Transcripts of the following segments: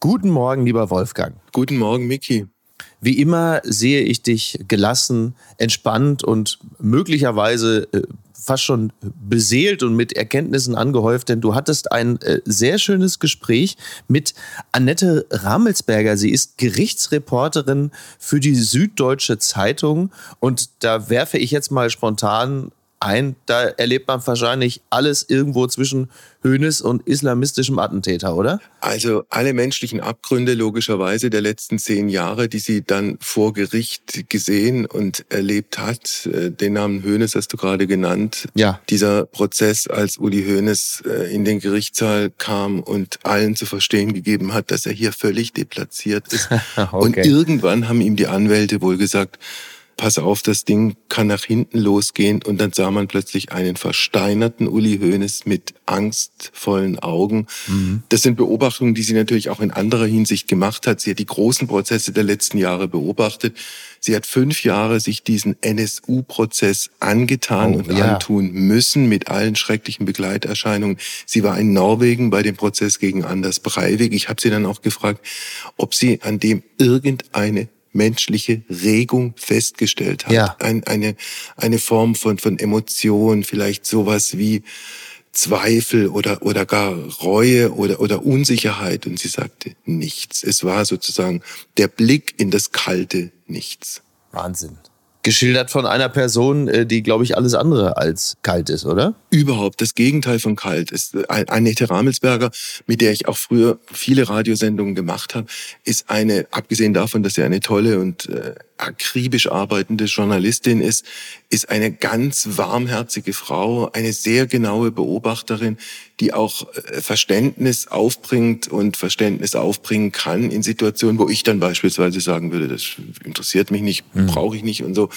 Guten Morgen, lieber Wolfgang. Guten Morgen, Miki. Wie immer sehe ich dich gelassen, entspannt und möglicherweise äh, fast schon beseelt und mit Erkenntnissen angehäuft, denn du hattest ein äh, sehr schönes Gespräch mit Annette Ramelsberger. Sie ist Gerichtsreporterin für die Süddeutsche Zeitung und da werfe ich jetzt mal spontan ein, da erlebt man wahrscheinlich alles irgendwo zwischen Hönes und islamistischem Attentäter, oder? Also alle menschlichen Abgründe logischerweise der letzten zehn Jahre, die sie dann vor Gericht gesehen und erlebt hat. Äh, den Namen Hönes hast du gerade genannt. Ja. Dieser Prozess, als Uli Hönes äh, in den Gerichtssaal kam und allen zu verstehen gegeben hat, dass er hier völlig deplatziert ist. okay. Und irgendwann haben ihm die Anwälte wohl gesagt, pass auf, das Ding kann nach hinten losgehen. Und dann sah man plötzlich einen versteinerten Uli Hoeneß mit angstvollen Augen. Mhm. Das sind Beobachtungen, die sie natürlich auch in anderer Hinsicht gemacht hat. Sie hat die großen Prozesse der letzten Jahre beobachtet. Sie hat fünf Jahre sich diesen NSU-Prozess angetan oh, und ja. antun müssen mit allen schrecklichen Begleiterscheinungen. Sie war in Norwegen bei dem Prozess gegen Anders Breivik. Ich habe sie dann auch gefragt, ob sie an dem irgendeine menschliche Regung festgestellt hat. Ja. Ein, eine, eine Form von, von Emotion, vielleicht sowas wie Zweifel oder, oder gar Reue oder, oder Unsicherheit. Und sie sagte nichts. Es war sozusagen der Blick in das kalte Nichts. Wahnsinn geschildert von einer Person, äh, die, glaube ich, alles andere als kalt ist, oder? Überhaupt. Das Gegenteil von kalt ist. Äh, Annette Ramelsberger, mit der ich auch früher viele Radiosendungen gemacht habe, ist eine, abgesehen davon, dass sie eine tolle und äh, akribisch arbeitende Journalistin ist, ist eine ganz warmherzige Frau, eine sehr genaue Beobachterin, die auch äh, Verständnis aufbringt und Verständnis aufbringen kann in Situationen, wo ich dann beispielsweise sagen würde, das interessiert mich nicht, mhm. brauche ich nicht und so.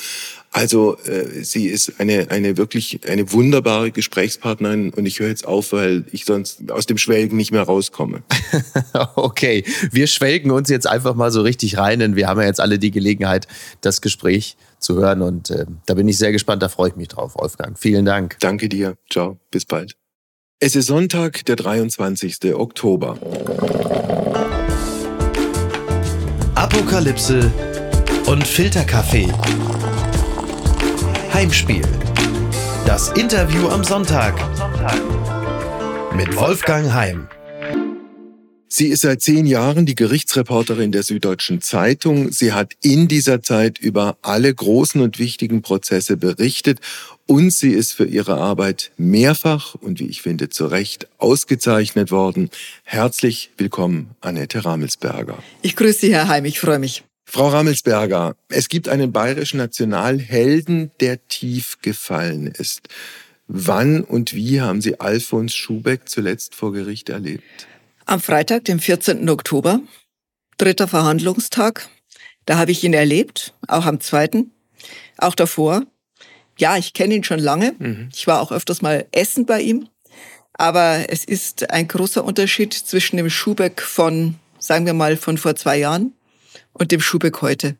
Also äh, sie ist eine, eine wirklich eine wunderbare Gesprächspartnerin und ich höre jetzt auf, weil ich sonst aus dem Schwelgen nicht mehr rauskomme. okay, wir schwelgen uns jetzt einfach mal so richtig rein, denn wir haben ja jetzt alle die Gelegenheit, das Gespräch zu hören und äh, da bin ich sehr gespannt, da freue ich mich drauf, Wolfgang. Vielen Dank. Danke dir. Ciao, bis bald. Es ist Sonntag, der 23. Oktober. Apokalypse und Filterkaffee. Heimspiel. Das Interview am Sonntag. Mit Wolfgang Heim. Sie ist seit zehn Jahren die Gerichtsreporterin der Süddeutschen Zeitung. Sie hat in dieser Zeit über alle großen und wichtigen Prozesse berichtet und sie ist für ihre Arbeit mehrfach und wie ich finde zu Recht ausgezeichnet worden. Herzlich willkommen, Annette Ramelsberger. Ich grüße Sie, Herr Heim, ich freue mich. Frau Rammelsberger, es gibt einen bayerischen Nationalhelden, der tief gefallen ist. Wann und wie haben Sie Alfons Schubeck zuletzt vor Gericht erlebt? Am Freitag, dem 14. Oktober, dritter Verhandlungstag. Da habe ich ihn erlebt, auch am zweiten, auch davor. Ja, ich kenne ihn schon lange. Mhm. Ich war auch öfters mal essen bei ihm. Aber es ist ein großer Unterschied zwischen dem Schubeck von, sagen wir mal, von vor zwei Jahren und dem Schubeck heute?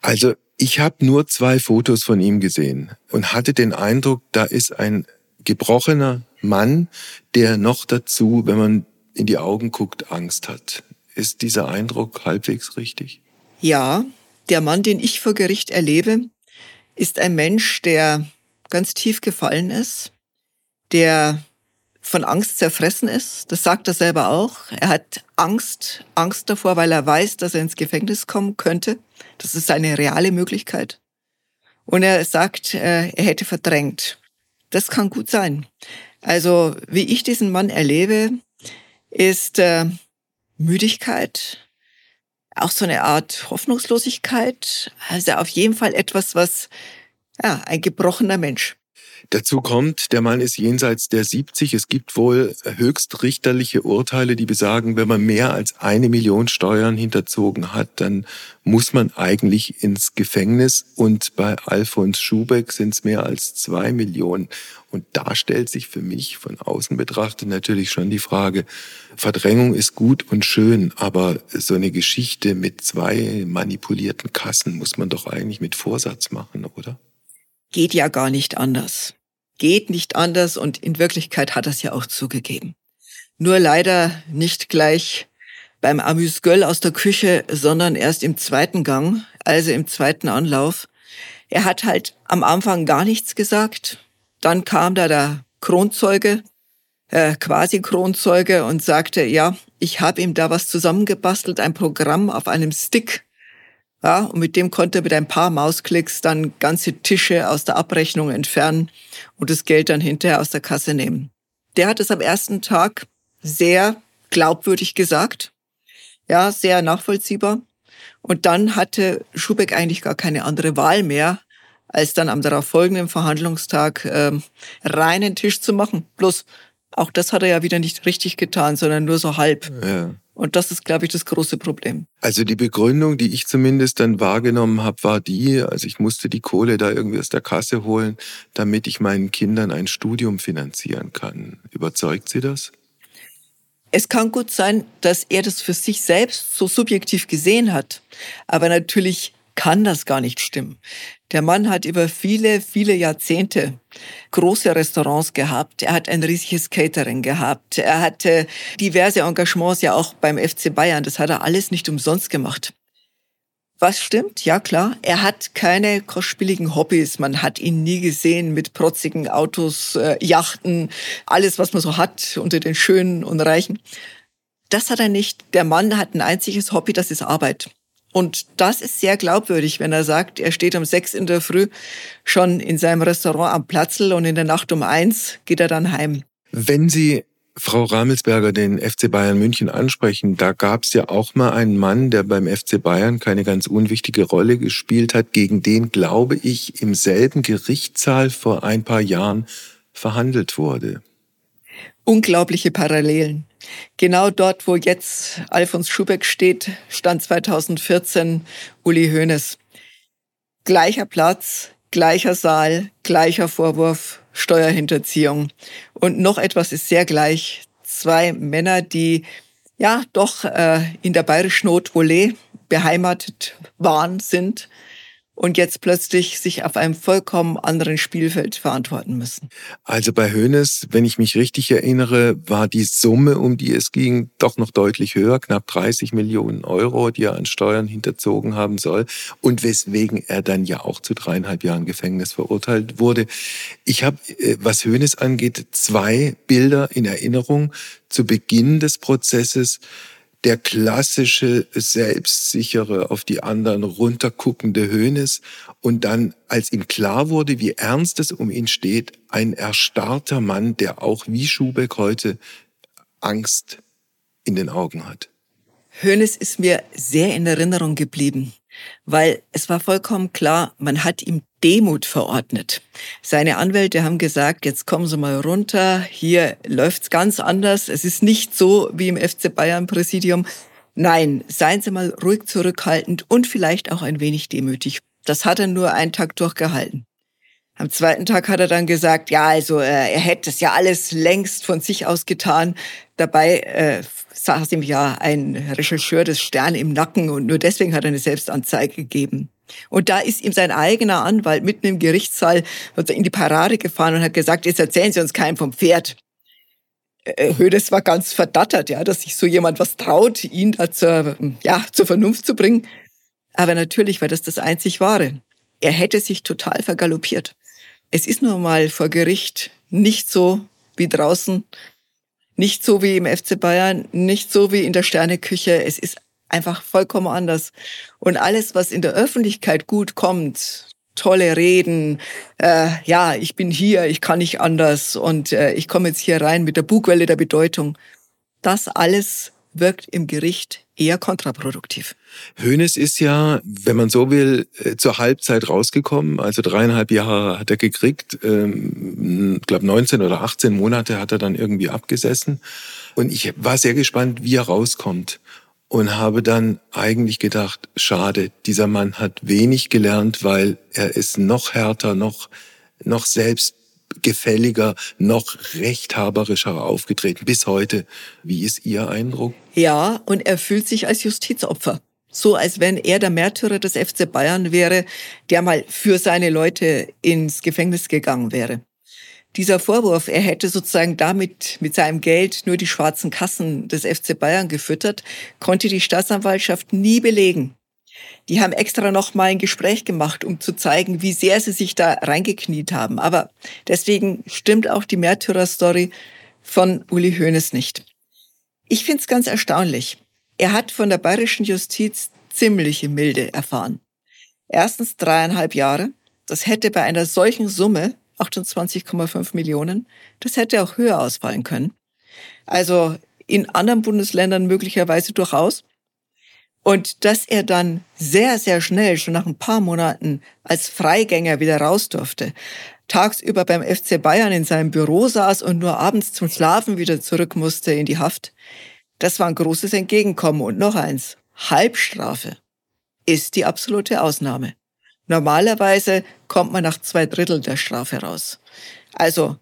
Also ich habe nur zwei Fotos von ihm gesehen und hatte den Eindruck, da ist ein gebrochener Mann, der noch dazu, wenn man in die Augen guckt, Angst hat. Ist dieser Eindruck halbwegs richtig? Ja, der Mann, den ich vor Gericht erlebe, ist ein Mensch, der ganz tief gefallen ist, der von Angst zerfressen ist. Das sagt er selber auch. Er hat Angst, Angst davor, weil er weiß, dass er ins Gefängnis kommen könnte. Das ist eine reale Möglichkeit. Und er sagt, äh, er hätte verdrängt. Das kann gut sein. Also, wie ich diesen Mann erlebe, ist äh, Müdigkeit, auch so eine Art Hoffnungslosigkeit. Also auf jeden Fall etwas, was, ja, ein gebrochener Mensch. Dazu kommt, der Mann ist jenseits der 70. Es gibt wohl höchstrichterliche Urteile, die besagen, wenn man mehr als eine Million Steuern hinterzogen hat, dann muss man eigentlich ins Gefängnis. Und bei Alfons Schubeck sind es mehr als zwei Millionen. Und da stellt sich für mich von außen betrachtet natürlich schon die Frage, Verdrängung ist gut und schön, aber so eine Geschichte mit zwei manipulierten Kassen muss man doch eigentlich mit Vorsatz machen, oder? Geht ja gar nicht anders. Geht nicht anders und in Wirklichkeit hat er es ja auch zugegeben. Nur leider nicht gleich beim Amüsgöl aus der Küche, sondern erst im zweiten Gang, also im zweiten Anlauf. Er hat halt am Anfang gar nichts gesagt. Dann kam da der Kronzeuge, äh, quasi Kronzeuge und sagte, ja, ich habe ihm da was zusammengebastelt, ein Programm auf einem Stick. Ja, und mit dem konnte er mit ein paar Mausklicks dann ganze Tische aus der Abrechnung entfernen und das Geld dann hinterher aus der Kasse nehmen. Der hat es am ersten Tag sehr glaubwürdig gesagt ja, sehr nachvollziehbar. Und dann hatte Schubeck eigentlich gar keine andere Wahl mehr, als dann am darauf folgenden Verhandlungstag ähm, reinen Tisch zu machen. Bloß auch das hat er ja wieder nicht richtig getan, sondern nur so halb. Ja. Und das ist, glaube ich, das große Problem. Also die Begründung, die ich zumindest dann wahrgenommen habe, war die, also ich musste die Kohle da irgendwie aus der Kasse holen, damit ich meinen Kindern ein Studium finanzieren kann. Überzeugt Sie das? Es kann gut sein, dass er das für sich selbst so subjektiv gesehen hat. Aber natürlich kann das gar nicht stimmen. Der Mann hat über viele, viele Jahrzehnte große Restaurants gehabt. Er hat ein riesiges Catering gehabt. Er hatte diverse Engagements ja auch beim FC Bayern. Das hat er alles nicht umsonst gemacht. Was stimmt? Ja klar. Er hat keine kostspieligen Hobbys. Man hat ihn nie gesehen mit protzigen Autos, äh, Yachten, alles, was man so hat unter den Schönen und Reichen. Das hat er nicht. Der Mann hat ein einziges Hobby, das ist Arbeit. Und das ist sehr glaubwürdig, wenn er sagt, er steht um sechs in der Früh schon in seinem Restaurant am Platzl und in der Nacht um eins geht er dann heim. Wenn Sie Frau Ramelsberger den FC Bayern München ansprechen, da gab es ja auch mal einen Mann, der beim FC Bayern keine ganz unwichtige Rolle gespielt hat, gegen den, glaube ich, im selben Gerichtssaal vor ein paar Jahren verhandelt wurde. Unglaubliche Parallelen. Genau dort, wo jetzt Alfons Schubeck steht, stand 2014 Uli Hoeneß. Gleicher Platz, gleicher Saal, gleicher Vorwurf, Steuerhinterziehung. Und noch etwas ist sehr gleich. Zwei Männer, die ja doch äh, in der bayerischen Haute-Volée beheimatet waren, sind und jetzt plötzlich sich auf einem vollkommen anderen Spielfeld verantworten müssen. Also bei Hoeneß, wenn ich mich richtig erinnere, war die Summe, um die es ging, doch noch deutlich höher, knapp 30 Millionen Euro, die er an Steuern hinterzogen haben soll und weswegen er dann ja auch zu dreieinhalb Jahren Gefängnis verurteilt wurde. Ich habe, äh, was Hoeneß angeht, zwei Bilder in Erinnerung zu Beginn des Prozesses der klassische, selbstsichere, auf die anderen runterguckende Hönes und dann, als ihm klar wurde, wie ernst es um ihn steht, ein erstarrter Mann, der auch wie Schubeck heute Angst in den Augen hat. Hönes ist mir sehr in Erinnerung geblieben weil es war vollkommen klar, man hat ihm Demut verordnet. Seine Anwälte haben gesagt, jetzt kommen Sie mal runter, hier läuft's ganz anders. Es ist nicht so wie im FC Bayern Präsidium. Nein, seien Sie mal ruhig zurückhaltend und vielleicht auch ein wenig demütig. Das hat er nur einen Tag durchgehalten. Am zweiten Tag hat er dann gesagt, ja, also äh, er hätte es ja alles längst von sich aus getan. Dabei äh, saß ihm ja ein Rechercheur des Stern im Nacken und nur deswegen hat er eine Selbstanzeige gegeben. Und da ist ihm sein eigener Anwalt mitten im Gerichtssaal in die Parade gefahren und hat gesagt, jetzt erzählen Sie uns keinen vom Pferd. Äh, Hödes war ganz verdattert, ja, dass sich so jemand was traut, ihn da zur, ja, zur Vernunft zu bringen. Aber natürlich war das das einzig Wahre. Er hätte sich total vergaloppiert. Es ist nun mal vor Gericht nicht so wie draußen, nicht so wie im FC Bayern, nicht so wie in der Sterneküche. Es ist einfach vollkommen anders. Und alles, was in der Öffentlichkeit gut kommt, tolle Reden, äh, ja, ich bin hier, ich kann nicht anders und äh, ich komme jetzt hier rein mit der Bugwelle der Bedeutung, das alles wirkt im Gericht eher kontraproduktiv. Hönes ist ja, wenn man so will, äh, zur Halbzeit rausgekommen. Also dreieinhalb Jahre hat er gekriegt. Ähm, ich glaube 19 oder 18 Monate hat er dann irgendwie abgesessen. Und ich war sehr gespannt, wie er rauskommt. Und habe dann eigentlich gedacht, schade, dieser Mann hat wenig gelernt, weil er ist noch härter, noch, noch selbst gefälliger, noch rechthaberischer aufgetreten bis heute. Wie ist Ihr Eindruck? Ja, und er fühlt sich als Justizopfer. So als wenn er der Märtyrer des FC Bayern wäre, der mal für seine Leute ins Gefängnis gegangen wäre. Dieser Vorwurf, er hätte sozusagen damit mit seinem Geld nur die schwarzen Kassen des FC Bayern gefüttert, konnte die Staatsanwaltschaft nie belegen. Die haben extra noch mal ein Gespräch gemacht, um zu zeigen, wie sehr sie sich da reingekniet haben. Aber deswegen stimmt auch die Märtyrer-Story von Uli Hoeneß nicht. Ich finde es ganz erstaunlich. Er hat von der bayerischen Justiz ziemliche Milde erfahren. Erstens dreieinhalb Jahre. Das hätte bei einer solchen Summe 28,5 Millionen. Das hätte auch höher ausfallen können. Also in anderen Bundesländern möglicherweise durchaus. Und dass er dann sehr, sehr schnell, schon nach ein paar Monaten, als Freigänger wieder raus durfte, tagsüber beim FC Bayern in seinem Büro saß und nur abends zum Schlafen wieder zurück musste in die Haft, das war ein großes Entgegenkommen. Und noch eins, Halbstrafe ist die absolute Ausnahme. Normalerweise kommt man nach zwei Drittel der Strafe raus. Also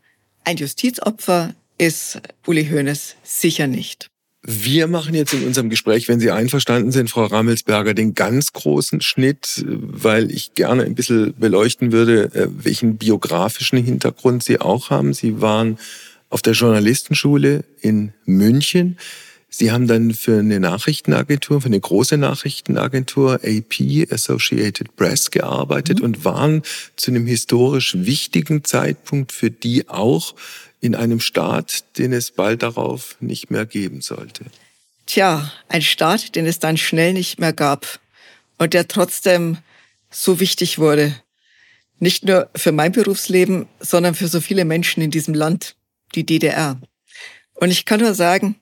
ein Justizopfer ist Uli Hoeneß sicher nicht. Wir machen jetzt in unserem Gespräch, wenn Sie einverstanden sind, Frau Rammelsberger, den ganz großen Schnitt, weil ich gerne ein bisschen beleuchten würde, äh, welchen biografischen Hintergrund Sie auch haben. Sie waren auf der Journalistenschule in München. Sie haben dann für eine Nachrichtenagentur, für eine große Nachrichtenagentur, AP, Associated Press, gearbeitet mhm. und waren zu einem historisch wichtigen Zeitpunkt für die auch in einem Staat, den es bald darauf nicht mehr geben sollte. Tja, ein Staat, den es dann schnell nicht mehr gab und der trotzdem so wichtig wurde. Nicht nur für mein Berufsleben, sondern für so viele Menschen in diesem Land, die DDR. Und ich kann nur sagen,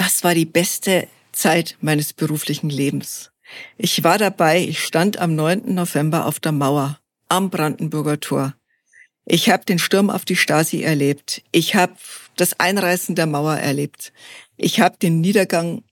das war die beste Zeit meines beruflichen Lebens. Ich war dabei, ich stand am 9. November auf der Mauer am Brandenburger Tor. Ich habe den Sturm auf die Stasi erlebt. Ich habe das Einreißen der Mauer erlebt. Ich habe den Niedergang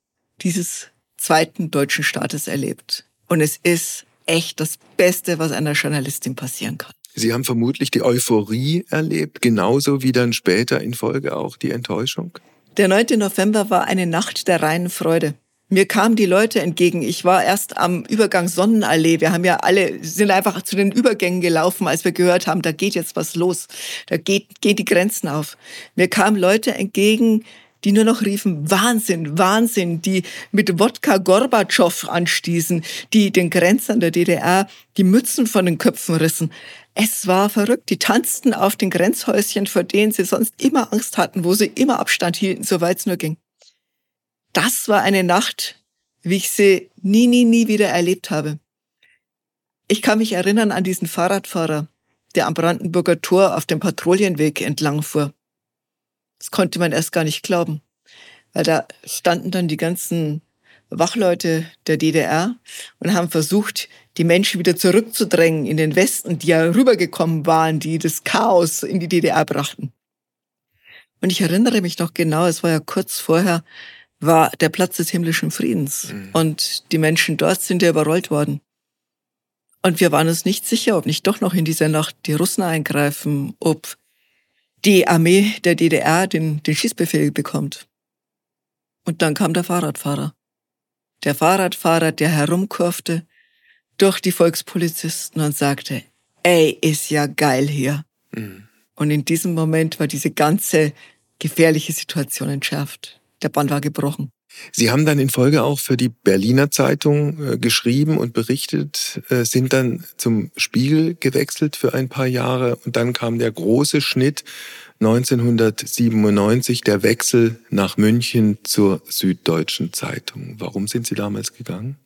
dieses zweiten deutschen Staates erlebt. Und es ist echt das Beste, was einer Journalistin passieren kann. Sie haben vermutlich die Euphorie erlebt, genauso wie dann später in Folge auch die Enttäuschung. Der 9. November war eine Nacht der reinen Freude. Mir kamen die Leute entgegen. Ich war erst am Übergang Sonnenallee. Wir haben ja alle, sind einfach zu den Übergängen gelaufen, als wir gehört haben, da geht jetzt was los. Da geht, geht die Grenzen auf. Mir kamen Leute entgegen, die nur noch riefen, Wahnsinn, Wahnsinn, die mit Wodka Gorbatschow anstießen, die den Grenzern der DDR die Mützen von den Köpfen rissen. Es war verrückt. Die tanzten auf den Grenzhäuschen, vor denen sie sonst immer Angst hatten, wo sie immer Abstand hielten, soweit es nur ging. Das war eine Nacht, wie ich sie nie, nie, nie wieder erlebt habe. Ich kann mich erinnern an diesen Fahrradfahrer, der am Brandenburger Tor auf dem Patrouillenweg entlang fuhr. Das konnte man erst gar nicht glauben, weil da standen dann die ganzen Wachleute der DDR und haben versucht, die Menschen wieder zurückzudrängen in den Westen, die ja rübergekommen waren, die das Chaos in die DDR brachten. Und ich erinnere mich noch genau, es war ja kurz vorher, war der Platz des himmlischen Friedens. Mhm. Und die Menschen dort sind ja überrollt worden. Und wir waren uns nicht sicher, ob nicht doch noch in dieser Nacht die Russen eingreifen, ob die Armee der DDR den, den Schießbefehl bekommt. Und dann kam der Fahrradfahrer. Der Fahrradfahrer, der herumkurfte, durch die Volkspolizisten und sagte, ey, ist ja geil hier. Mhm. Und in diesem Moment war diese ganze gefährliche Situation entschärft. Der Bann war gebrochen. Sie haben dann in Folge auch für die Berliner Zeitung äh, geschrieben und berichtet, äh, sind dann zum Spiegel gewechselt für ein paar Jahre und dann kam der große Schnitt 1997, der Wechsel nach München zur Süddeutschen Zeitung. Warum sind Sie damals gegangen?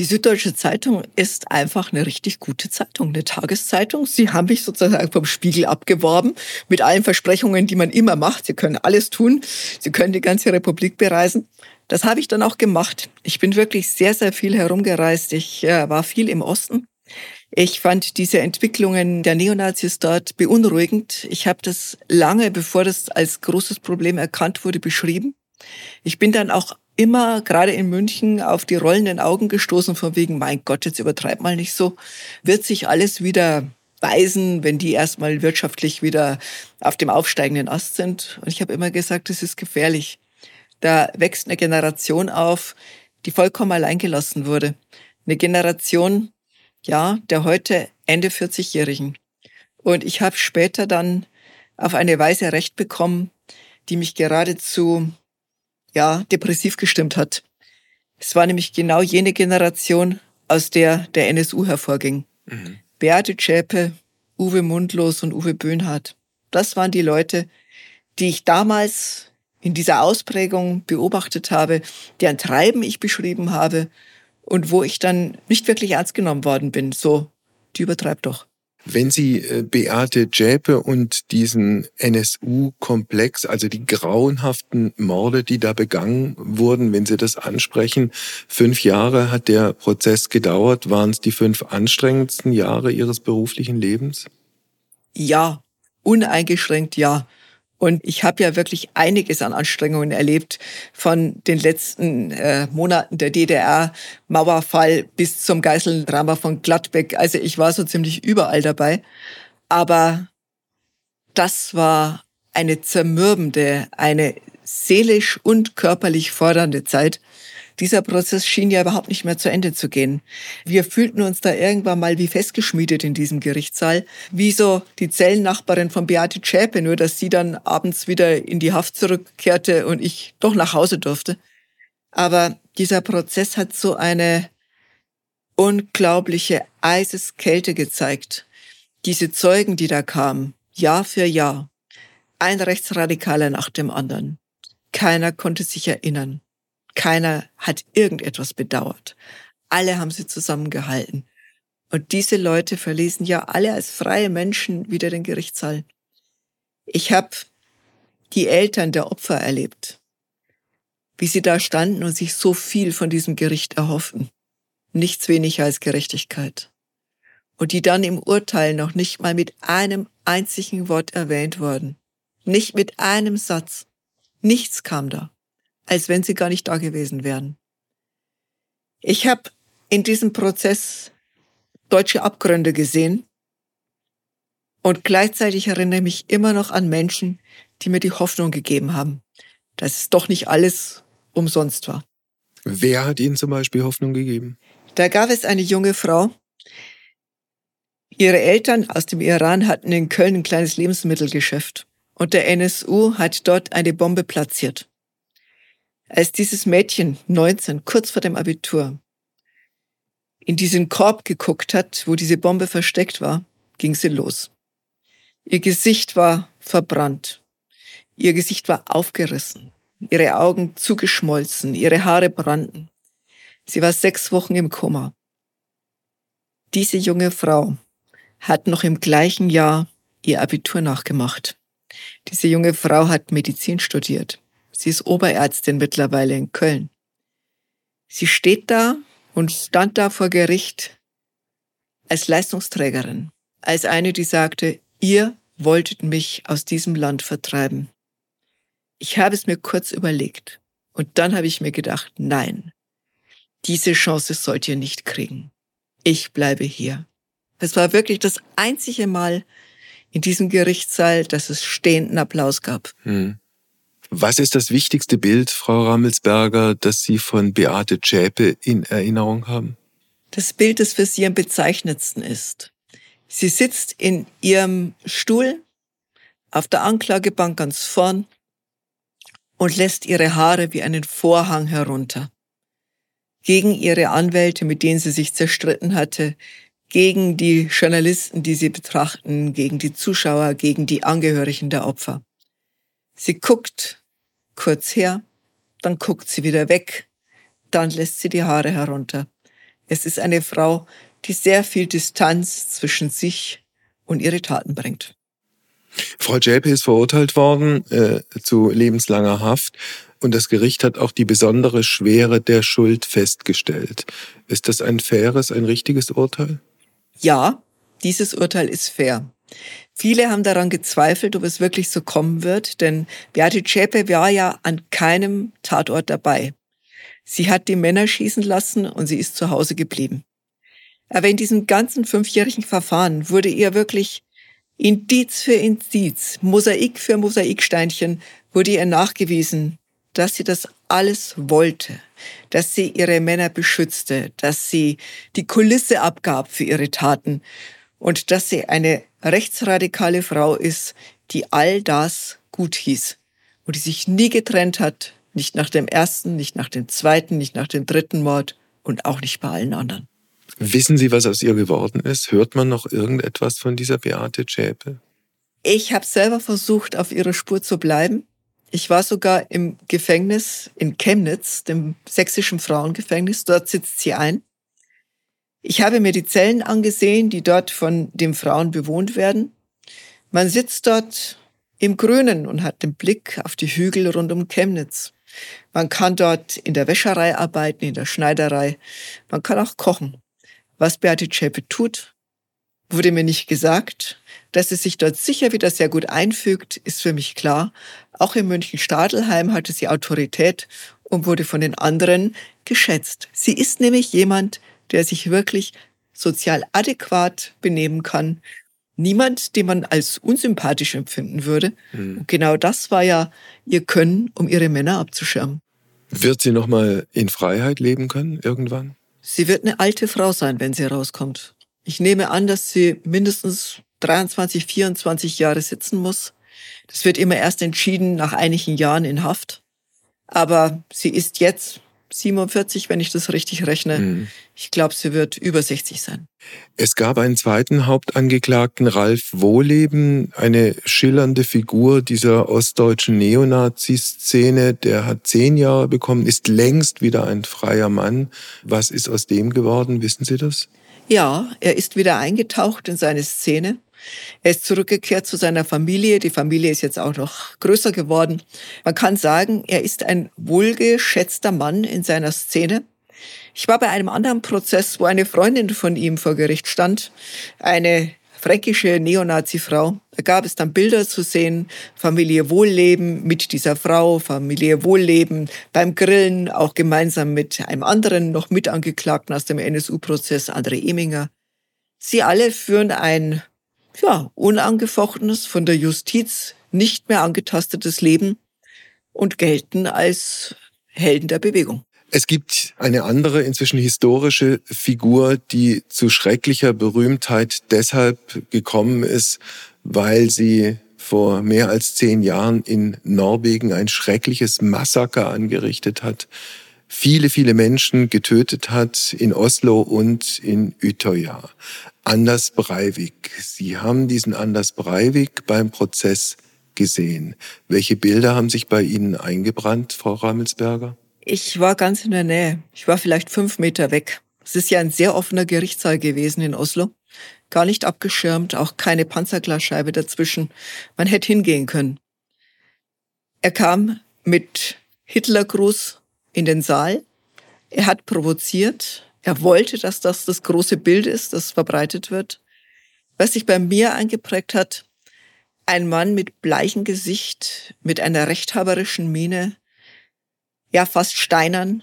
Die Süddeutsche Zeitung ist einfach eine richtig gute Zeitung, eine Tageszeitung. Sie haben mich sozusagen vom Spiegel abgeworben mit allen Versprechungen, die man immer macht. Sie können alles tun. Sie können die ganze Republik bereisen. Das habe ich dann auch gemacht. Ich bin wirklich sehr, sehr viel herumgereist. Ich äh, war viel im Osten. Ich fand diese Entwicklungen der Neonazis dort beunruhigend. Ich habe das lange, bevor das als großes Problem erkannt wurde, beschrieben. Ich bin dann auch immer, gerade in München, auf die rollenden Augen gestoßen, von wegen, mein Gott, jetzt übertreib mal nicht so. Wird sich alles wieder weisen, wenn die erstmal wirtschaftlich wieder auf dem aufsteigenden Ast sind. Und ich habe immer gesagt, es ist gefährlich. Da wächst eine Generation auf, die vollkommen alleingelassen wurde. Eine Generation, ja, der heute Ende 40-Jährigen. Und ich habe später dann auf eine Weise Recht bekommen, die mich geradezu ja depressiv gestimmt hat. Es war nämlich genau jene Generation, aus der der NSU hervorging. Mhm. Beate Zschäpe, Uwe Mundlos und Uwe Böhnhardt. Das waren die Leute, die ich damals in dieser Ausprägung beobachtet habe, deren Treiben ich beschrieben habe und wo ich dann nicht wirklich ernst genommen worden bin. So, die übertreibt doch. Wenn Sie äh, Beate Zschäpe und diesen NSU-Komplex, also die grauenhaften Morde, die da begangen wurden, wenn Sie das ansprechen, fünf Jahre hat der Prozess gedauert. Waren es die fünf anstrengendsten Jahre Ihres beruflichen Lebens? Ja, uneingeschränkt ja. Und ich habe ja wirklich einiges an Anstrengungen erlebt, von den letzten äh, Monaten der DDR-Mauerfall bis zum Geiseldrama von Gladbeck. Also ich war so ziemlich überall dabei. Aber das war eine zermürbende, eine seelisch und körperlich fordernde Zeit dieser Prozess schien ja überhaupt nicht mehr zu Ende zu gehen. Wir fühlten uns da irgendwann mal wie festgeschmiedet in diesem Gerichtssaal, wie so die Zellennachbarin von Beate Zschäpe, nur dass sie dann abends wieder in die Haft zurückkehrte und ich doch nach Hause durfte. Aber dieser Prozess hat so eine unglaubliche Eiseskälte gezeigt. Diese Zeugen, die da kamen, Jahr für Jahr, ein Rechtsradikaler nach dem anderen. Keiner konnte sich erinnern. Keiner hat irgendetwas bedauert. Alle haben sie zusammengehalten. Und diese Leute verließen ja alle als freie Menschen wieder den Gerichtssaal. Ich habe die Eltern der Opfer erlebt, wie sie da standen und sich so viel von diesem Gericht erhofften. Nichts weniger als Gerechtigkeit. Und die dann im Urteil noch nicht mal mit einem einzigen Wort erwähnt wurden. Nicht mit einem Satz. Nichts kam da als wenn sie gar nicht da gewesen wären. Ich habe in diesem Prozess deutsche Abgründe gesehen und gleichzeitig erinnere ich mich immer noch an Menschen, die mir die Hoffnung gegeben haben, dass es doch nicht alles umsonst war. Wer hat Ihnen zum Beispiel Hoffnung gegeben? Da gab es eine junge Frau. Ihre Eltern aus dem Iran hatten in Köln ein kleines Lebensmittelgeschäft und der NSU hat dort eine Bombe platziert. Als dieses Mädchen, 19, kurz vor dem Abitur, in diesen Korb geguckt hat, wo diese Bombe versteckt war, ging sie los. Ihr Gesicht war verbrannt. Ihr Gesicht war aufgerissen. Ihre Augen zugeschmolzen. Ihre Haare brannten. Sie war sechs Wochen im Koma. Diese junge Frau hat noch im gleichen Jahr ihr Abitur nachgemacht. Diese junge Frau hat Medizin studiert. Sie ist Oberärztin mittlerweile in Köln. Sie steht da und stand da vor Gericht als Leistungsträgerin, als eine, die sagte, ihr wolltet mich aus diesem Land vertreiben. Ich habe es mir kurz überlegt und dann habe ich mir gedacht, nein, diese Chance sollt ihr nicht kriegen. Ich bleibe hier. Es war wirklich das einzige Mal in diesem Gerichtssaal, dass es stehenden Applaus gab. Hm. Was ist das wichtigste Bild, Frau Rammelsberger, das Sie von Beate Zschäpe in Erinnerung haben? Das Bild, das für Sie am bezeichnendsten ist. Sie sitzt in ihrem Stuhl auf der Anklagebank ganz vorn und lässt ihre Haare wie einen Vorhang herunter. Gegen ihre Anwälte, mit denen sie sich zerstritten hatte, gegen die Journalisten, die sie betrachten, gegen die Zuschauer, gegen die Angehörigen der Opfer. Sie guckt kurz her, dann guckt sie wieder weg, dann lässt sie die Haare herunter. Es ist eine Frau, die sehr viel Distanz zwischen sich und ihre Taten bringt. Frau Jelpe ist verurteilt worden äh, zu lebenslanger Haft und das Gericht hat auch die besondere Schwere der Schuld festgestellt. Ist das ein faires, ein richtiges Urteil? Ja, dieses Urteil ist fair. Viele haben daran gezweifelt, ob es wirklich so kommen wird, denn Beate Zschäpe war ja an keinem Tatort dabei. Sie hat die Männer schießen lassen und sie ist zu Hause geblieben. Aber in diesem ganzen fünfjährigen Verfahren wurde ihr wirklich Indiz für Indiz, Mosaik für Mosaiksteinchen wurde ihr nachgewiesen, dass sie das alles wollte, dass sie ihre Männer beschützte, dass sie die Kulisse abgab für ihre Taten und dass sie eine rechtsradikale Frau ist, die all das gut hieß und die sich nie getrennt hat, nicht nach dem ersten, nicht nach dem zweiten, nicht nach dem dritten Mord und auch nicht bei allen anderen. Wissen Sie, was aus ihr geworden ist? Hört man noch irgendetwas von dieser Beate Zschäpe? Ich habe selber versucht, auf ihrer Spur zu bleiben. Ich war sogar im Gefängnis in Chemnitz, dem sächsischen Frauengefängnis. Dort sitzt sie ein. Ich habe mir die Zellen angesehen, die dort von den Frauen bewohnt werden. Man sitzt dort im Grünen und hat den Blick auf die Hügel rund um Chemnitz. Man kann dort in der Wäscherei arbeiten, in der Schneiderei. Man kann auch kochen. Was Beate Zschäpe tut, wurde mir nicht gesagt. Dass sie sich dort sicher wieder sehr gut einfügt, ist für mich klar. Auch in München-Stadelheim hatte sie Autorität und wurde von den anderen geschätzt. Sie ist nämlich jemand, der sich wirklich sozial adäquat benehmen kann. Niemand, den man als unsympathisch empfinden würde. Mhm. Und genau das war ja ihr Können, um ihre Männer abzuschirmen. Wird sie noch mal in Freiheit leben können irgendwann? Sie wird eine alte Frau sein, wenn sie rauskommt. Ich nehme an, dass sie mindestens 23, 24 Jahre sitzen muss. Das wird immer erst entschieden nach einigen Jahren in Haft. Aber sie ist jetzt 47, wenn ich das richtig rechne. Mhm. Ich glaube, sie wird über 60 sein. Es gab einen zweiten Hauptangeklagten, Ralf Wohleben, eine schillernde Figur dieser ostdeutschen Neonazi-Szene. Der hat zehn Jahre bekommen, ist längst wieder ein freier Mann. Was ist aus dem geworden? Wissen Sie das? Ja, er ist wieder eingetaucht in seine Szene. Er ist zurückgekehrt zu seiner Familie. Die Familie ist jetzt auch noch größer geworden. Man kann sagen, er ist ein wohlgeschätzter Mann in seiner Szene. Ich war bei einem anderen Prozess, wo eine Freundin von ihm vor Gericht stand, eine fränkische Neonazi-Frau. Da gab es dann Bilder zu sehen, Familie Wohlleben mit dieser Frau, Familie Wohlleben beim Grillen, auch gemeinsam mit einem anderen noch Mitangeklagten aus dem NSU-Prozess, André Eminger. Sie alle führen ein ja, unangefochtenes, von der Justiz nicht mehr angetastetes Leben und gelten als Helden der Bewegung. Es gibt eine andere, inzwischen historische Figur, die zu schrecklicher Berühmtheit deshalb gekommen ist, weil sie vor mehr als zehn Jahren in Norwegen ein schreckliches Massaker angerichtet hat, viele, viele Menschen getötet hat in Oslo und in Utøya. Anders Breivik. Sie haben diesen Anders Breivik beim Prozess gesehen. Welche Bilder haben sich bei Ihnen eingebrannt, Frau Ramelsberger? Ich war ganz in der Nähe. Ich war vielleicht fünf Meter weg. Es ist ja ein sehr offener Gerichtssaal gewesen in Oslo. Gar nicht abgeschirmt, auch keine Panzerglasscheibe dazwischen. Man hätte hingehen können. Er kam mit Hitlergruß in den Saal. Er hat provoziert. Er wollte, dass das das große Bild ist, das verbreitet wird. Was sich bei mir eingeprägt hat, ein Mann mit bleichem Gesicht, mit einer rechthaberischen Miene, ja, fast steinern,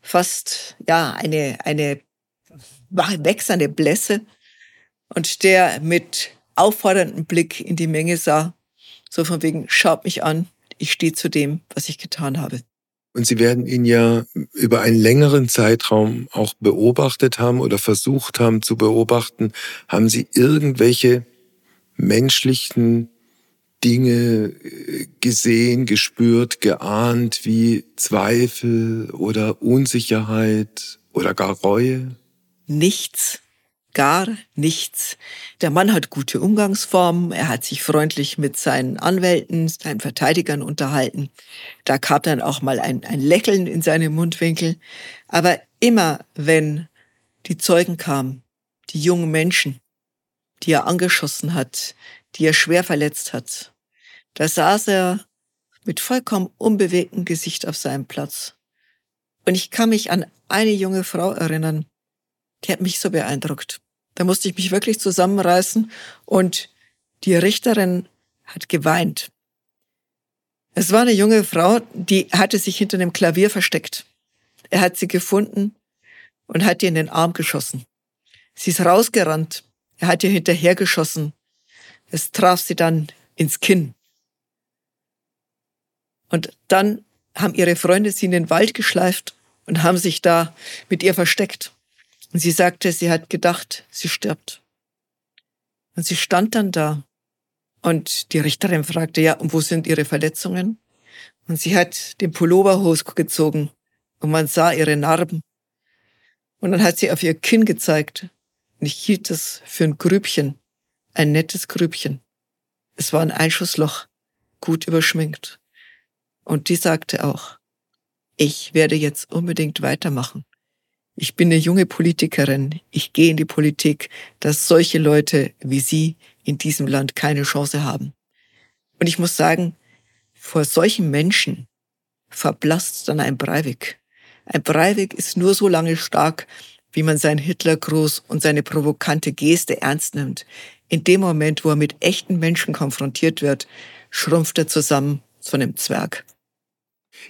fast, ja, eine, eine wechselnde Blässe und der mit aufforderndem Blick in die Menge sah, so von wegen, schaut mich an, ich stehe zu dem, was ich getan habe. Und Sie werden ihn ja über einen längeren Zeitraum auch beobachtet haben oder versucht haben zu beobachten. Haben Sie irgendwelche menschlichen Dinge äh, gesehen, gespürt, geahnt, wie Zweifel oder Unsicherheit oder gar Reue? Nichts gar nichts. Der Mann hat gute Umgangsformen, er hat sich freundlich mit seinen Anwälten, seinen Verteidigern unterhalten. Da kam dann auch mal ein, ein Lächeln in seine Mundwinkel. Aber immer wenn die Zeugen kamen, die jungen Menschen, die er angeschossen hat, die er schwer verletzt hat, da saß er mit vollkommen unbewegtem Gesicht auf seinem Platz. Und ich kann mich an eine junge Frau erinnern, die hat mich so beeindruckt. Da musste ich mich wirklich zusammenreißen und die Richterin hat geweint. Es war eine junge Frau, die hatte sich hinter einem Klavier versteckt. Er hat sie gefunden und hat ihr in den Arm geschossen. Sie ist rausgerannt. Er hat ihr hinterhergeschossen. Es traf sie dann ins Kinn. Und dann haben ihre Freunde sie in den Wald geschleift und haben sich da mit ihr versteckt. Und sie sagte, sie hat gedacht, sie stirbt. Und sie stand dann da. Und die Richterin fragte, ja, und wo sind Ihre Verletzungen? Und sie hat den Pullover hochgezogen und man sah ihre Narben. Und dann hat sie auf ihr Kinn gezeigt. Und ich hielt es für ein Grübchen, ein nettes Grübchen. Es war ein Einschussloch, gut überschminkt. Und die sagte auch, ich werde jetzt unbedingt weitermachen. Ich bin eine junge Politikerin. Ich gehe in die Politik, dass solche Leute wie Sie in diesem Land keine Chance haben. Und ich muss sagen, vor solchen Menschen verblasst dann ein Breivik. Ein Breivik ist nur so lange stark, wie man seinen Hitlergruß und seine provokante Geste ernst nimmt. In dem Moment, wo er mit echten Menschen konfrontiert wird, schrumpft er zusammen zu einem Zwerg.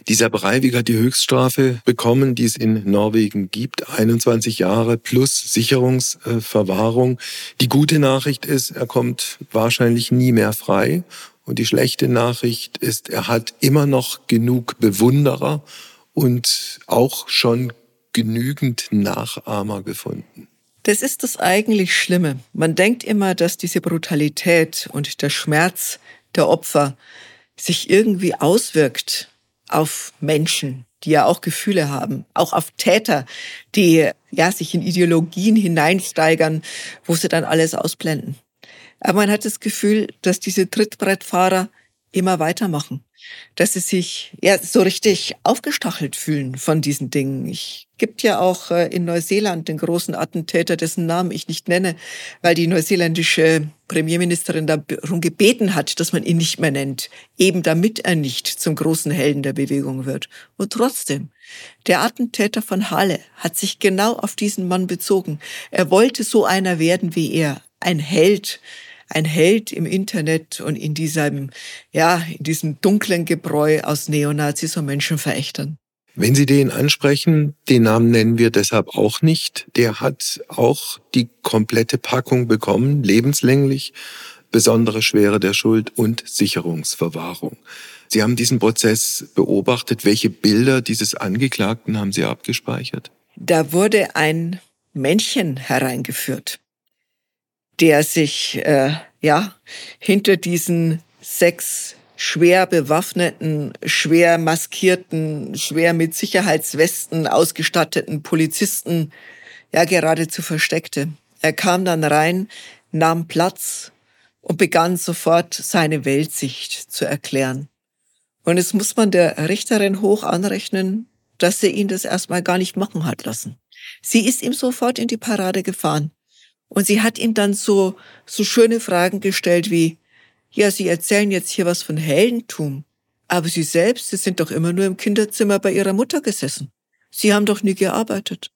Dieser Breivik hat die Höchststrafe bekommen, die es in Norwegen gibt. 21 Jahre plus Sicherungsverwahrung. Die gute Nachricht ist, er kommt wahrscheinlich nie mehr frei. Und die schlechte Nachricht ist, er hat immer noch genug Bewunderer und auch schon genügend Nachahmer gefunden. Das ist das eigentlich Schlimme. Man denkt immer, dass diese Brutalität und der Schmerz der Opfer sich irgendwie auswirkt auf Menschen, die ja auch Gefühle haben, auch auf Täter, die ja sich in Ideologien hineinsteigern, wo sie dann alles ausblenden. Aber man hat das Gefühl, dass diese Trittbrettfahrer immer weitermachen, dass sie sich ja so richtig aufgestachelt fühlen von diesen Dingen. Ich gibt ja auch äh, in Neuseeland den großen Attentäter, dessen Namen ich nicht nenne, weil die neuseeländische Premierministerin darum gebeten hat, dass man ihn nicht mehr nennt, eben damit er nicht zum großen Helden der Bewegung wird. Und trotzdem, der Attentäter von Halle hat sich genau auf diesen Mann bezogen. Er wollte so einer werden wie er, ein Held, ein Held im Internet und in diesem, ja, in diesem dunklen Gebräu aus Neonazis und Menschenverächtern. Wenn Sie den ansprechen, den Namen nennen wir deshalb auch nicht. Der hat auch die komplette Packung bekommen, lebenslänglich, besondere Schwere der Schuld und Sicherungsverwahrung. Sie haben diesen Prozess beobachtet. Welche Bilder dieses Angeklagten haben Sie abgespeichert? Da wurde ein Männchen hereingeführt der sich äh, ja hinter diesen sechs schwer bewaffneten, schwer maskierten, schwer mit Sicherheitswesten ausgestatteten Polizisten ja geradezu versteckte. Er kam dann rein, nahm Platz und begann sofort seine Weltsicht zu erklären. Und es muss man der Richterin hoch anrechnen, dass sie ihn das erstmal gar nicht machen hat lassen. Sie ist ihm sofort in die Parade gefahren. Und sie hat ihm dann so, so schöne Fragen gestellt wie, ja, Sie erzählen jetzt hier was von Heldentum, aber Sie selbst, Sie sind doch immer nur im Kinderzimmer bei Ihrer Mutter gesessen. Sie haben doch nie gearbeitet.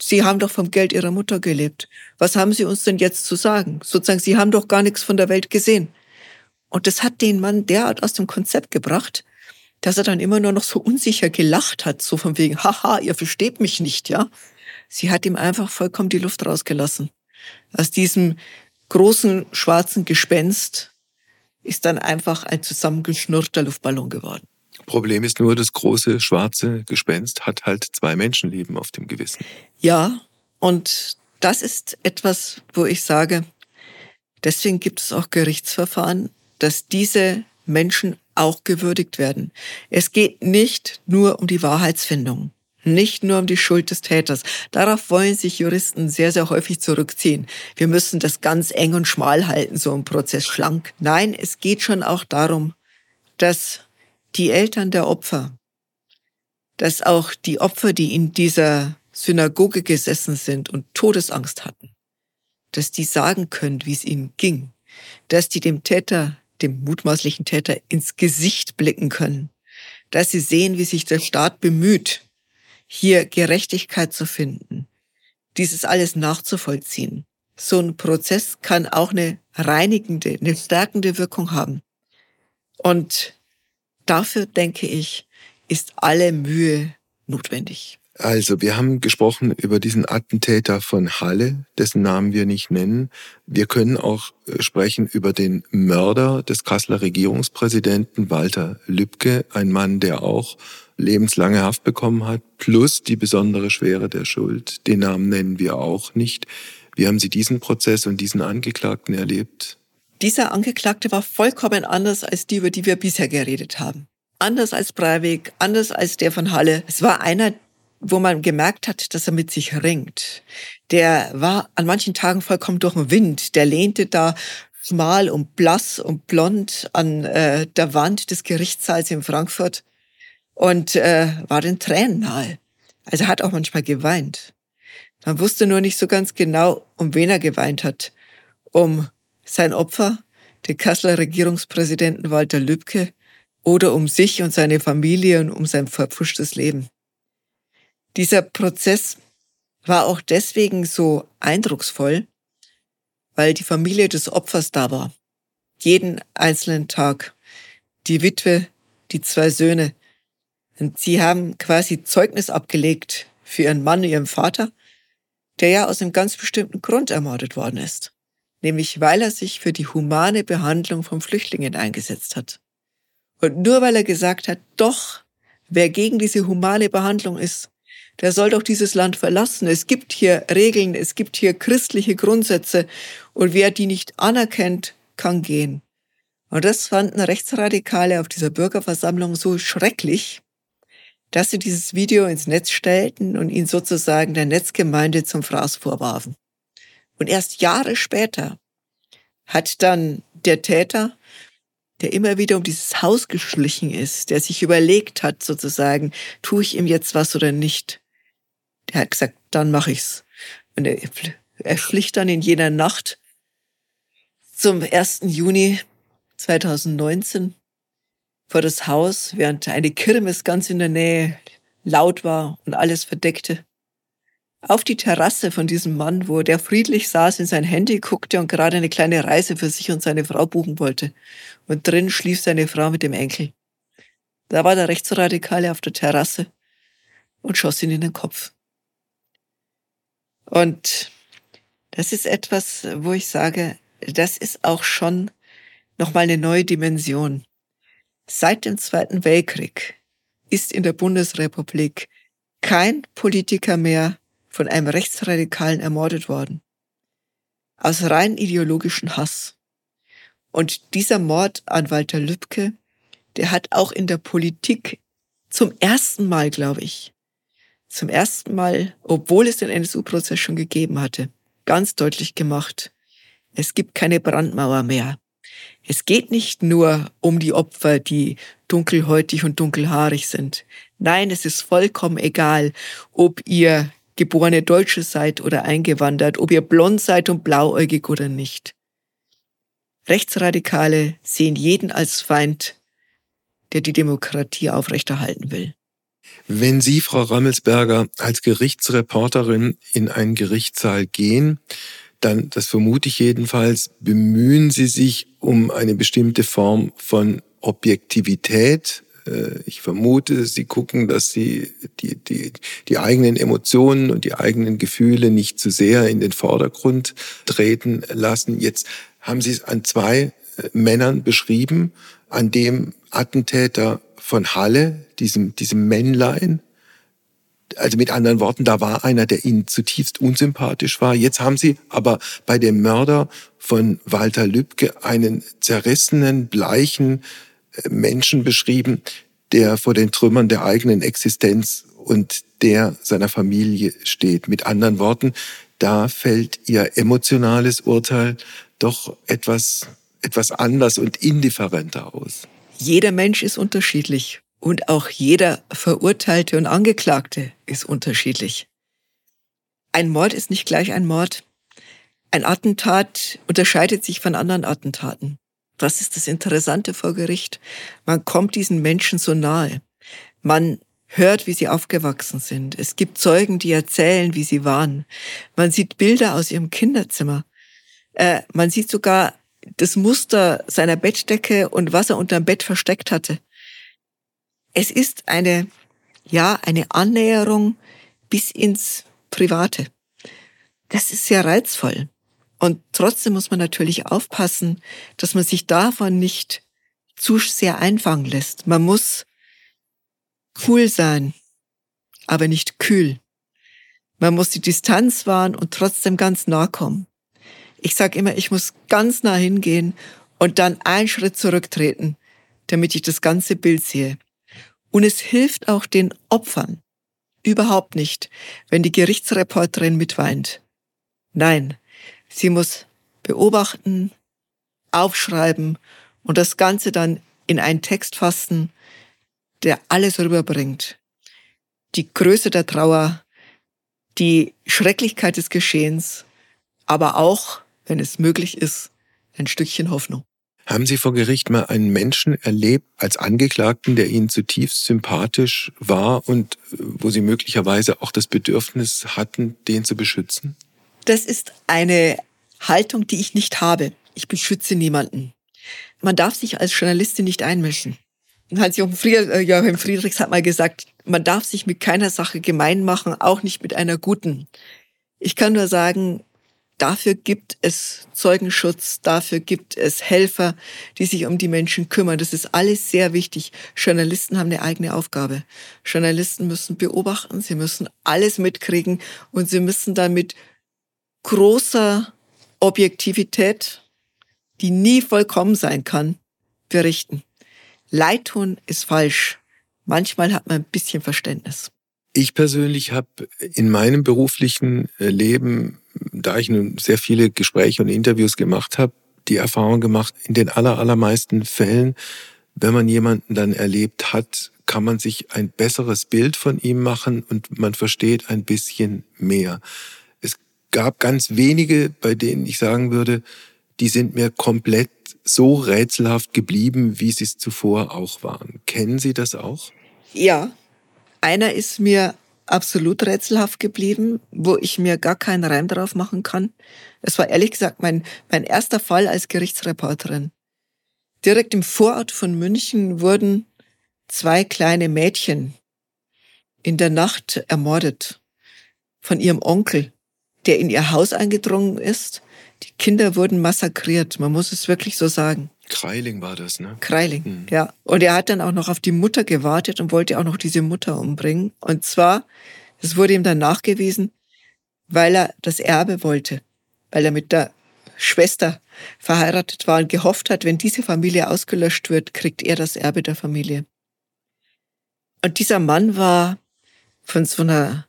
Sie haben doch vom Geld Ihrer Mutter gelebt. Was haben Sie uns denn jetzt zu sagen? Sozusagen, Sie haben doch gar nichts von der Welt gesehen. Und das hat den Mann derart aus dem Konzept gebracht, dass er dann immer nur noch so unsicher gelacht hat, so von wegen, haha, ihr versteht mich nicht, ja. Sie hat ihm einfach vollkommen die Luft rausgelassen. Aus diesem großen schwarzen Gespenst ist dann einfach ein zusammengeschnurrter Luftballon geworden. Problem ist nur, das große schwarze Gespenst hat halt zwei Menschenleben auf dem Gewissen. Ja, und das ist etwas, wo ich sage, deswegen gibt es auch Gerichtsverfahren, dass diese Menschen auch gewürdigt werden. Es geht nicht nur um die Wahrheitsfindung nicht nur um die Schuld des Täters. Darauf wollen sich Juristen sehr, sehr häufig zurückziehen. Wir müssen das ganz eng und schmal halten, so ein Prozess schlank. Nein, es geht schon auch darum, dass die Eltern der Opfer, dass auch die Opfer, die in dieser Synagoge gesessen sind und Todesangst hatten, dass die sagen können, wie es ihnen ging, dass die dem Täter, dem mutmaßlichen Täter ins Gesicht blicken können, dass sie sehen, wie sich der Staat bemüht, hier Gerechtigkeit zu finden, dieses alles nachzuvollziehen. So ein Prozess kann auch eine reinigende, eine stärkende Wirkung haben. Und dafür, denke ich, ist alle Mühe notwendig. Also, wir haben gesprochen über diesen Attentäter von Halle, dessen Namen wir nicht nennen. Wir können auch äh, sprechen über den Mörder des Kasseler Regierungspräsidenten Walter Lübcke, ein Mann, der auch lebenslange Haft bekommen hat, plus die besondere Schwere der Schuld. Den Namen nennen wir auch nicht. Wie haben Sie diesen Prozess und diesen Angeklagten erlebt? Dieser Angeklagte war vollkommen anders als die, über die wir bisher geredet haben. Anders als Breivik, anders als der von Halle. Es war einer, wo man gemerkt hat, dass er mit sich ringt. Der war an manchen Tagen vollkommen durch den Wind. Der lehnte da schmal und blass und blond an äh, der Wand des Gerichtssaals in Frankfurt und äh, war den Tränen nahe. Also hat auch manchmal geweint. Man wusste nur nicht so ganz genau, um wen er geweint hat. Um sein Opfer, den Kasseler Regierungspräsidenten Walter Lübcke, oder um sich und seine Familie und um sein verpfuschtes Leben. Dieser Prozess war auch deswegen so eindrucksvoll, weil die Familie des Opfers da war. Jeden einzelnen Tag. Die Witwe, die zwei Söhne. Und sie haben quasi Zeugnis abgelegt für ihren Mann, ihren Vater, der ja aus einem ganz bestimmten Grund ermordet worden ist. Nämlich weil er sich für die humane Behandlung von Flüchtlingen eingesetzt hat. Und nur weil er gesagt hat, doch, wer gegen diese humane Behandlung ist, der soll doch dieses Land verlassen. Es gibt hier Regeln, es gibt hier christliche Grundsätze und wer die nicht anerkennt, kann gehen. Und das fanden Rechtsradikale auf dieser Bürgerversammlung so schrecklich, dass sie dieses Video ins Netz stellten und ihn sozusagen der Netzgemeinde zum Fraß vorwarfen. Und erst Jahre später hat dann der Täter der immer wieder um dieses Haus geschlichen ist, der sich überlegt hat, sozusagen, tue ich ihm jetzt was oder nicht. Der hat gesagt, dann mache ich's. Und er, er schlich dann in jener Nacht zum 1. Juni 2019 vor das Haus, während eine Kirmes ganz in der Nähe laut war und alles verdeckte auf die Terrasse von diesem Mann, wo der friedlich saß, in sein Handy guckte und gerade eine kleine Reise für sich und seine Frau buchen wollte. Und drin schlief seine Frau mit dem Enkel. Da war der Rechtsradikale auf der Terrasse und schoss ihn in den Kopf. Und das ist etwas, wo ich sage, das ist auch schon nochmal eine neue Dimension. Seit dem Zweiten Weltkrieg ist in der Bundesrepublik kein Politiker mehr von einem Rechtsradikalen ermordet worden. Aus rein ideologischen Hass. Und dieser Mord an Walter Lübcke, der hat auch in der Politik zum ersten Mal, glaube ich, zum ersten Mal, obwohl es den NSU-Prozess schon gegeben hatte, ganz deutlich gemacht, es gibt keine Brandmauer mehr. Es geht nicht nur um die Opfer, die dunkelhäutig und dunkelhaarig sind. Nein, es ist vollkommen egal, ob ihr geborene Deutsche seid oder eingewandert, ob ihr blond seid und blauäugig oder nicht. Rechtsradikale sehen jeden als Feind, der die Demokratie aufrechterhalten will. Wenn Sie, Frau Rammelsberger, als Gerichtsreporterin in einen Gerichtssaal gehen, dann, das vermute ich jedenfalls, bemühen Sie sich um eine bestimmte Form von Objektivität, äh, ich vermute, sie gucken, dass sie die, die, die eigenen Emotionen und die eigenen Gefühle nicht zu sehr in den Vordergrund treten lassen. Jetzt haben Sie es an zwei äh, Männern beschrieben, an dem Attentäter von Halle, diesem, diesem Männlein, also mit anderen Worten, da war einer, der Ihnen zutiefst unsympathisch war. Jetzt haben Sie aber bei dem Mörder von Walter Lübcke einen zerrissenen, bleichen, Menschen beschrieben, der vor den Trümmern der eigenen Existenz und der seiner Familie steht. Mit anderen Worten, da fällt ihr emotionales Urteil doch etwas, etwas anders und indifferenter aus. Jeder Mensch ist unterschiedlich und auch jeder Verurteilte und Angeklagte ist unterschiedlich. Ein Mord ist nicht gleich ein Mord. Ein Attentat unterscheidet sich von anderen Attentaten. Das ist das Interessante vor Gericht. Man kommt diesen Menschen so nahe. Man hört, wie sie aufgewachsen sind. Es gibt Zeugen, die erzählen, wie sie waren. Man sieht Bilder aus ihrem Kinderzimmer. Äh, man sieht sogar das Muster seiner Bettdecke und was er unterm Bett versteckt hatte. Es ist eine, ja, eine Annäherung bis ins Private. Das ist sehr reizvoll. Und trotzdem muss man natürlich aufpassen, dass man sich davon nicht zu sehr einfangen lässt. Man muss cool sein, aber nicht kühl. Man muss die Distanz wahren und trotzdem ganz nah kommen. Ich sage immer, ich muss ganz nah hingehen und dann einen Schritt zurücktreten, damit ich das ganze Bild sehe. Und es hilft auch den Opfern überhaupt nicht, wenn die Gerichtsreporterin mitweint. Nein, sie muss beobachten, aufschreiben und das Ganze dann in einen Text fassen, der alles rüberbringt. Die Größe der Trauer, die Schrecklichkeit des Geschehens, aber auch, wenn es möglich ist, ein Stückchen Hoffnung. Haben Sie vor Gericht mal einen Menschen erlebt als Angeklagten, der Ihnen zutiefst sympathisch war und äh, wo Sie möglicherweise auch das Bedürfnis hatten, den zu beschützen? Das ist eine Haltung, die ich nicht habe. Ich beschütze niemanden. Man darf sich als Journalistin nicht einmischen. Hans-Joachim äh, Friedrichs hat mal gesagt, man darf sich mit keiner Sache gemein machen, auch nicht mit einer guten. Ich kann nur sagen, dafür gibt es Zeugenschutz, dafür gibt es Helfer, die sich um die Menschen kümmern. Das ist alles sehr wichtig. Journalisten haben eine eigene Aufgabe. Journalisten müssen beobachten, sie müssen alles mitkriegen und sie müssen damit großer Objektivität, die nie vollkommen sein kann, berichten. Leid tun ist falsch. Manchmal hat man ein bisschen Verständnis. Ich persönlich habe in meinem beruflichen äh, Leben, da ich nun sehr viele Gespräche und Interviews gemacht habe, die Erfahrung gemacht, in den aller, allermeisten Fällen, wenn man jemanden dann erlebt hat, kann man sich ein besseres Bild von ihm machen und man versteht ein bisschen mehr. Es gab ganz wenige, bei denen ich sagen würde, die sind mir komplett so rätselhaft geblieben, wie sie es zuvor auch waren. Kennen Sie das auch? Ja, einer ist mir absolut rätselhaft geblieben, wo ich mir gar keinen Reim drauf machen kann. Es war ehrlich gesagt mein, mein erster Fall als Gerichtsreporterin. Direkt im Vorort von München wurden zwei kleine Mädchen in der Nacht ermordet von ihrem Onkel, der in ihr Haus eingedrungen ist die Kinder wurden massakriert, man muss es wirklich so sagen. Kreiling war das, ne? Kreiling, hm. ja. Und er hat dann auch noch auf die Mutter gewartet und wollte auch noch diese Mutter umbringen. Und zwar, es wurde ihm dann nachgewiesen, weil er das Erbe wollte, weil er mit der Schwester verheiratet war und gehofft hat, wenn diese Familie ausgelöscht wird, kriegt er das Erbe der Familie. Und dieser Mann war von so einer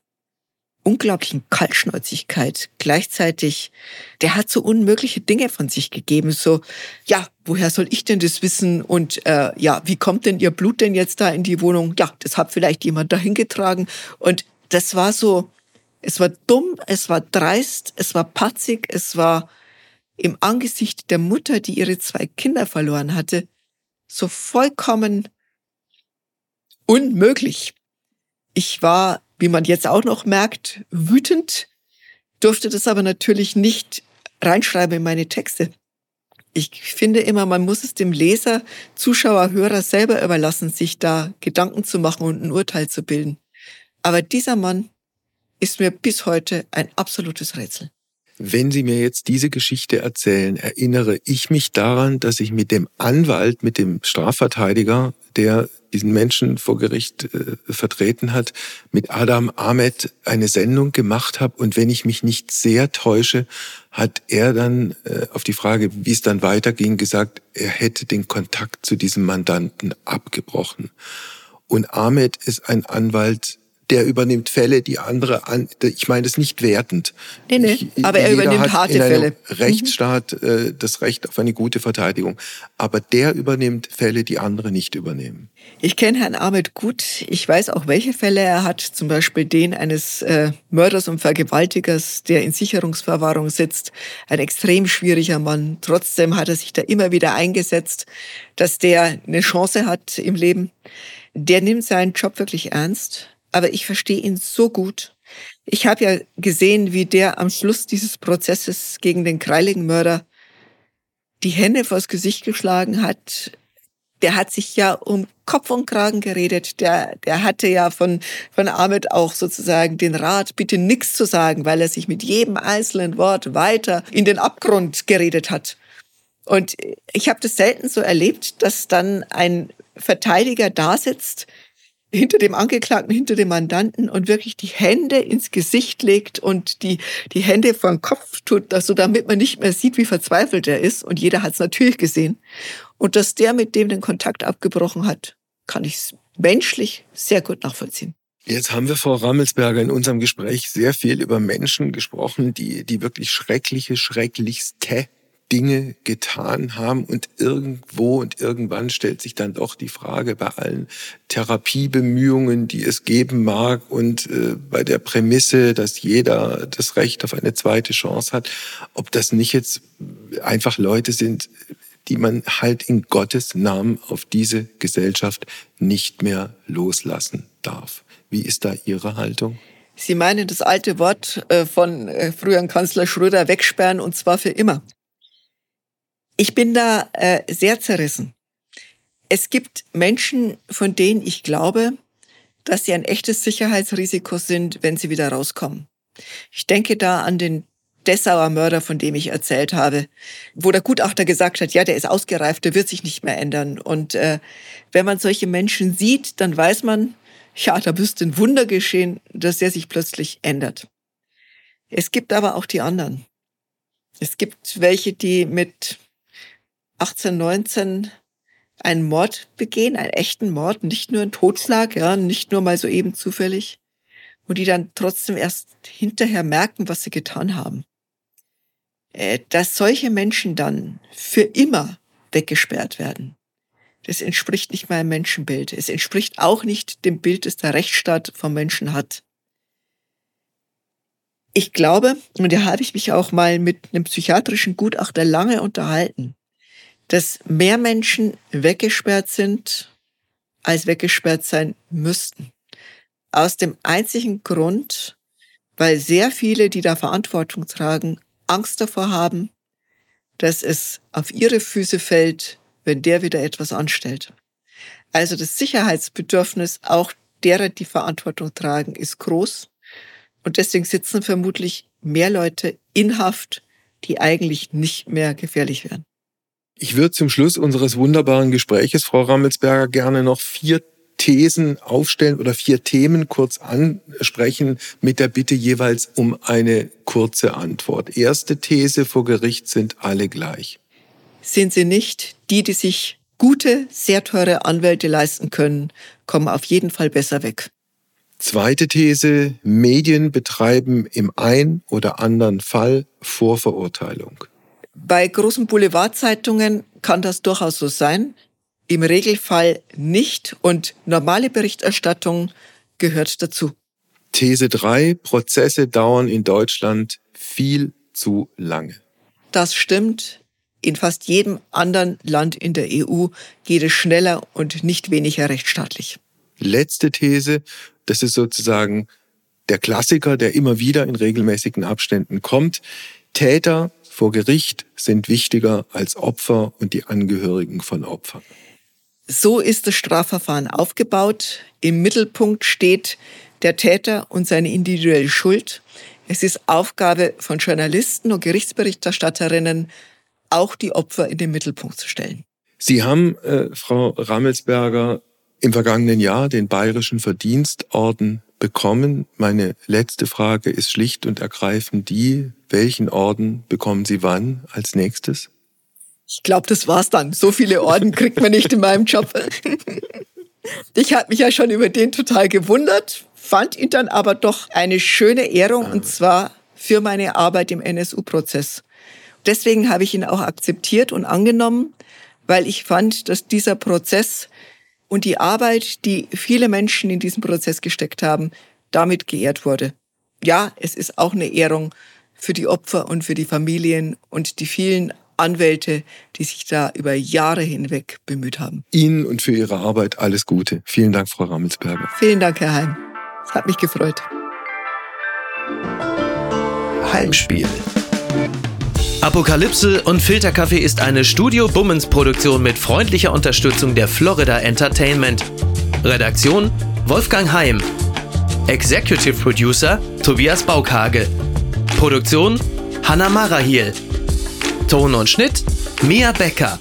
unglaublichen Kaltschnäuzigkeit. Gleichzeitig, der hat so unmögliche Dinge von sich gegeben. So, ja, woher soll ich denn das wissen? Und äh, ja, wie kommt denn Ihr Blut denn jetzt da in die Wohnung? Ja, das hat vielleicht jemand dahin getragen. Und das war so, es war dumm, es war dreist, es war patzig, es war im Angesicht der Mutter, die ihre zwei Kinder verloren hatte, so vollkommen unmöglich. Ich war wie man jetzt auch noch merkt, wütend, durfte das aber natürlich nicht reinschreiben in meine Texte. Ich finde immer, man muss es dem Leser, Zuschauer, Hörer selber überlassen, sich da Gedanken zu machen und ein Urteil zu bilden. Aber dieser Mann ist mir bis heute ein absolutes Rätsel. Wenn Sie mir jetzt diese Geschichte erzählen, erinnere ich mich daran, dass ich mit dem Anwalt, mit dem Strafverteidiger, der diesen Menschen vor Gericht äh, vertreten hat, mit Adam Ahmed eine Sendung gemacht habe. Und wenn ich mich nicht sehr täusche, hat er dann äh, auf die Frage, wie es dann weiterging, gesagt, er hätte den Kontakt zu diesem Mandanten abgebrochen. Und Ahmed ist ein Anwalt, der übernimmt Fälle, die andere an. Ich meine das nicht wertend. Nee, nee, ich, aber er übernimmt harte in einem Fälle. Rechtsstaat äh, das Recht auf eine gute Verteidigung. Aber der übernimmt Fälle, die andere nicht übernehmen. Ich kenne Herrn Ahmed gut. Ich weiß auch, welche Fälle er hat. Zum Beispiel den eines äh, Mörders und Vergewaltigers, der in Sicherungsverwahrung sitzt. Ein extrem schwieriger Mann. Trotzdem hat er sich da immer wieder eingesetzt, dass der eine Chance hat im Leben. Der nimmt seinen Job wirklich ernst aber ich verstehe ihn so gut. Ich habe ja gesehen, wie der am Schluss dieses Prozesses gegen den Kreiling-Mörder die Hände vors Gesicht geschlagen hat. Der hat sich ja um Kopf und Kragen geredet. Der, der hatte ja von, von Ahmed auch sozusagen den Rat, bitte nichts zu sagen, weil er sich mit jedem einzelnen Wort weiter in den Abgrund geredet hat. Und ich habe das selten so erlebt, dass dann ein Verteidiger da sitzt, hinter dem Angeklagten, hinter dem Mandanten und wirklich die Hände ins Gesicht legt und die, die Hände vor den Kopf tut, also damit man nicht mehr sieht, wie verzweifelt er ist. Und jeder hat es natürlich gesehen. Und dass der mit dem den Kontakt abgebrochen hat, kann ich menschlich sehr gut nachvollziehen. Jetzt haben wir, Frau Rammelsberger, in unserem Gespräch sehr viel über Menschen gesprochen, die, die wirklich schreckliche, schrecklichste Dinge getan haben und irgendwo und irgendwann stellt sich dann doch die Frage bei allen Therapiebemühungen, die es geben mag und äh, bei der Prämisse, dass jeder das Recht auf eine zweite Chance hat, ob das nicht jetzt einfach Leute sind, die man halt in Gottes Namen auf diese Gesellschaft nicht mehr loslassen darf. Wie ist da Ihre Haltung? Sie meinen das alte Wort äh, von äh, früheren Kanzler Schröder wegsperren und zwar für immer. Ich bin da äh, sehr zerrissen. Es gibt Menschen, von denen ich glaube, dass sie ein echtes Sicherheitsrisiko sind, wenn sie wieder rauskommen. Ich denke da an den Dessauer Mörder, von dem ich erzählt habe, wo der Gutachter gesagt hat, ja, der ist ausgereift, der wird sich nicht mehr ändern. Und äh, wenn man solche Menschen sieht, dann weiß man, ja, da müsste ein Wunder geschehen, dass der sich plötzlich ändert. Es gibt aber auch die anderen. Es gibt welche, die mit 18, 19 einen Mord begehen, einen echten Mord, nicht nur ein Totschlag, ja, nicht nur mal so eben zufällig, und die dann trotzdem erst hinterher merken, was sie getan haben. Äh, dass solche Menschen dann für immer weggesperrt werden, das entspricht nicht meinem Menschenbild. Es entspricht auch nicht dem Bild, das der Rechtsstaat vom Menschen hat. Ich glaube, und da habe ich mich auch mal mit einem psychiatrischen Gutachter lange unterhalten, dass mehr Menschen weggesperrt sind, als weggesperrt sein müssten. Aus dem einzigen Grund, weil sehr viele, die da Verantwortung tragen, Angst davor haben, dass es auf ihre Füße fällt, wenn der wieder etwas anstellt. Also das Sicherheitsbedürfnis auch derer, die Verantwortung tragen, ist groß. Und deswegen sitzen vermutlich mehr Leute in Haft, die eigentlich nicht mehr gefährlich wären. Ich würde zum Schluss unseres wunderbaren Gespräches, Frau Rammelsberger, gerne noch vier Thesen aufstellen oder vier Themen kurz ansprechen mit der Bitte jeweils um eine kurze Antwort. Erste These vor Gericht sind alle gleich. Sind sie nicht. Die, die sich gute, sehr teure Anwälte leisten können, kommen auf jeden Fall besser weg. Zweite These, Medien betreiben im ein oder anderen Fall Vorverurteilung. Bei großen Boulevardzeitungen kann das durchaus so sein. Im Regelfall nicht und normale Berichterstattung gehört dazu. These 3. Prozesse dauern in Deutschland viel zu lange. Das stimmt. In fast jedem anderen Land in der EU geht es schneller und nicht weniger rechtsstaatlich. Letzte These. Das ist sozusagen der Klassiker, der immer wieder in regelmäßigen Abständen kommt. Täter vor Gericht sind wichtiger als Opfer und die Angehörigen von Opfern. So ist das Strafverfahren aufgebaut. Im Mittelpunkt steht der Täter und seine individuelle Schuld. Es ist Aufgabe von Journalisten und Gerichtsberichterstatterinnen, auch die Opfer in den Mittelpunkt zu stellen. Sie haben, äh, Frau Rammelsberger, im vergangenen Jahr den Bayerischen Verdienstorden bekommen. Meine letzte Frage ist schlicht und ergreifend die, welchen Orden bekommen Sie wann als nächstes? Ich glaube, das war's dann. So viele Orden kriegt man nicht in meinem Job. Ich habe mich ja schon über den total gewundert, fand ihn dann aber doch eine schöne Ehrung und zwar für meine Arbeit im NSU-Prozess. Deswegen habe ich ihn auch akzeptiert und angenommen, weil ich fand, dass dieser Prozess und die Arbeit, die viele Menschen in diesen Prozess gesteckt haben, damit geehrt wurde. Ja, es ist auch eine Ehrung für die Opfer und für die Familien und die vielen Anwälte, die sich da über Jahre hinweg bemüht haben. Ihnen und für Ihre Arbeit alles Gute. Vielen Dank, Frau Rammelsberger. Vielen Dank, Herr Heim. Es hat mich gefreut. Heimspiel. Apokalypse und Filterkaffee ist eine Studio Bummens Produktion mit freundlicher Unterstützung der Florida Entertainment. Redaktion Wolfgang Heim. Executive Producer Tobias Baukhage. Produktion Hanna Marahiel. Ton und Schnitt Mia Becker.